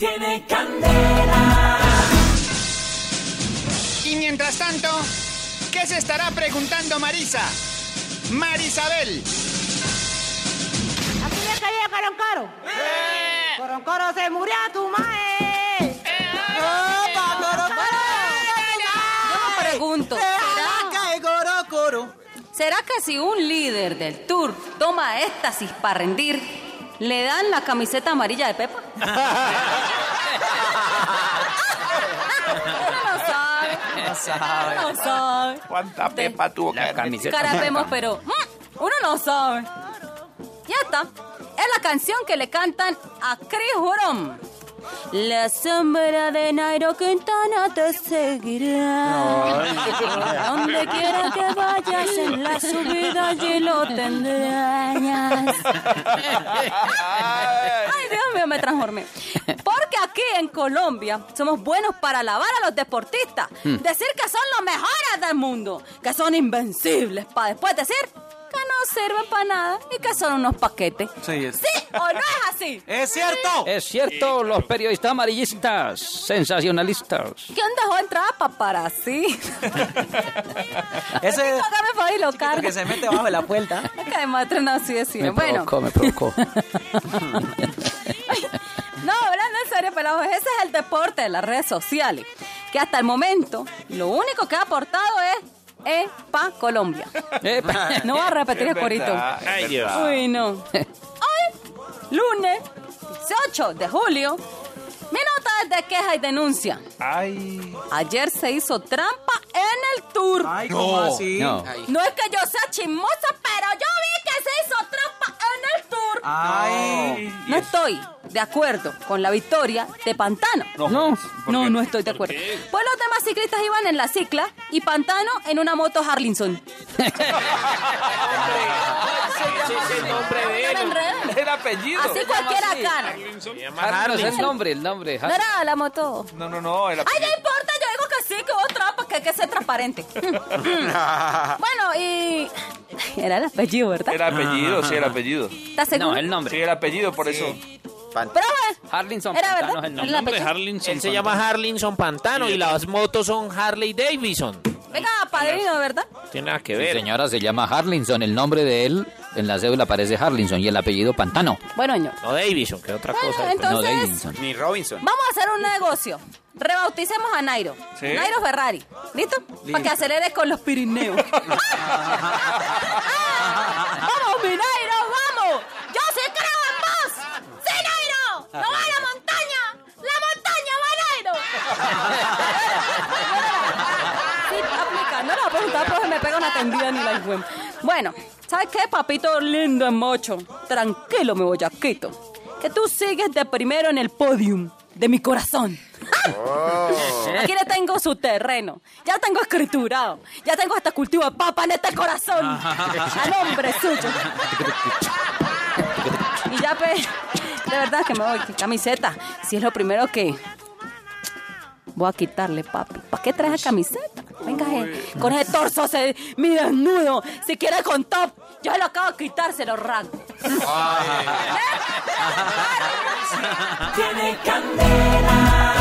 tiene candela. Y mientras tanto, ¿qué se estará preguntando Marisa? Marisabel. Aquí le caía Coroncoro. ¡Eh! Coroncoro se murió a tu mae. Yo me pregunto, ¿será, ¿será que si un líder del tour toma éxtasis para rendir, le dan la camiseta amarilla de Pepa? Uno no sabe. No sabe. Uno no sabe. ¿Cuánta pepa tuvo que La camiseta. Carapemos, pero mm, uno no sabe. Ya está. Es la canción que le cantan a Chris Huron. La sombra de Nairo Quintana te seguirá. Donde quiera que vayas en la subida allí lo tendrás. Ay, me transformé. Porque aquí en Colombia somos buenos para alabar a los deportistas. Decir que son los mejores del mundo. Que son invencibles. Para después decir no sirven para nada y que son unos paquetes. Sí, es. ¿Sí o no es así? ¡Es cierto! Es cierto, los periodistas amarillistas, sensacionalistas. ¿Quién dejó entrar a paparazzi? Ese Acá me fue y lo cargo. que se mete bajo de la puerta. Acá de madre no así decir. Me Bueno, provocó, me provocó. no, hablando en serio, pelados, ese es el deporte de las redes sociales. Que hasta el momento, lo único que ha aportado es EPA Colombia. Epa. No voy a repetir el corito. Ay, Dios. Uy, no. Hoy, lunes 18 de julio, mi nota es de queja y denuncia. Ay. Ayer se hizo trampa en el tour. Ay, ¿cómo así? No. No es que yo sea chismosa, pero yo vi que se hizo trampa en el tour. Ay. No estoy de acuerdo con la victoria de Pantano. No. No. ¿Por No, estoy de acuerdo. Pues los demás ciclistas iban en la cicla y Pantano en una moto Harlinson. El apellido. Así cualquiera gana. Claro, es el nombre, el nombre. No era la moto. No, no, no. El Ay, no apellido. importa, yo digo que sí, que hubo trampa, que hay que ser transparente. bueno, y... Era el apellido, ¿verdad? El apellido, sí, el apellido. ¿Estás seguro? No, el Sí, nombre. el apellido, por eso. Pero, eh, Harlinson ¿Era Pantano verdad? es el nombre. Harlinson. Él se llama Harlinson Pantano y las motos son Harley Davidson. Venga, padrino, ¿verdad? Tiene nada que Sí, ver. señora, se llama Harlinson. El nombre de él en la cédula aparece Harlinson y el apellido Pantano. Bueno, señor. No Davidson, que es otra Bueno, cosa. No Davidson. Ni Robinson. vamos a hacer un negocio. Rebauticemos a Nairo. Sí. Nairo Ferrari. ¿Listo? Para que acelere con los Pirineos. ¡Vamos, mi Nairo, vamos! ¡Yo sí creo en vos! ¡Sí, Nairo! ¡No va a la montaña! ¡La montaña va Nairo! Sí, aplica. No a preguntar, pero me pega una tendida ni la hijo. Bueno, ¿sabes qué, papito lindo en mocho? Tranquilo, mi boyaquito. Que tú sigues de primero en el podium de mi corazón. Aquí le tengo su terreno. Ya tengo escriturado. Ya tengo hasta cultivo de papa en este corazón. A nombre suyo. Ya, pues, de verdad que me voy. ¿Qué Camiseta. Si es lo primero que voy a quitarle, papi. ¿Para qué traes camiseta? Venga, con ese torso, ese, mi desnudo. Si quiere con top, yo lo acabo de quitar, se lo rasgo. Tiene candela.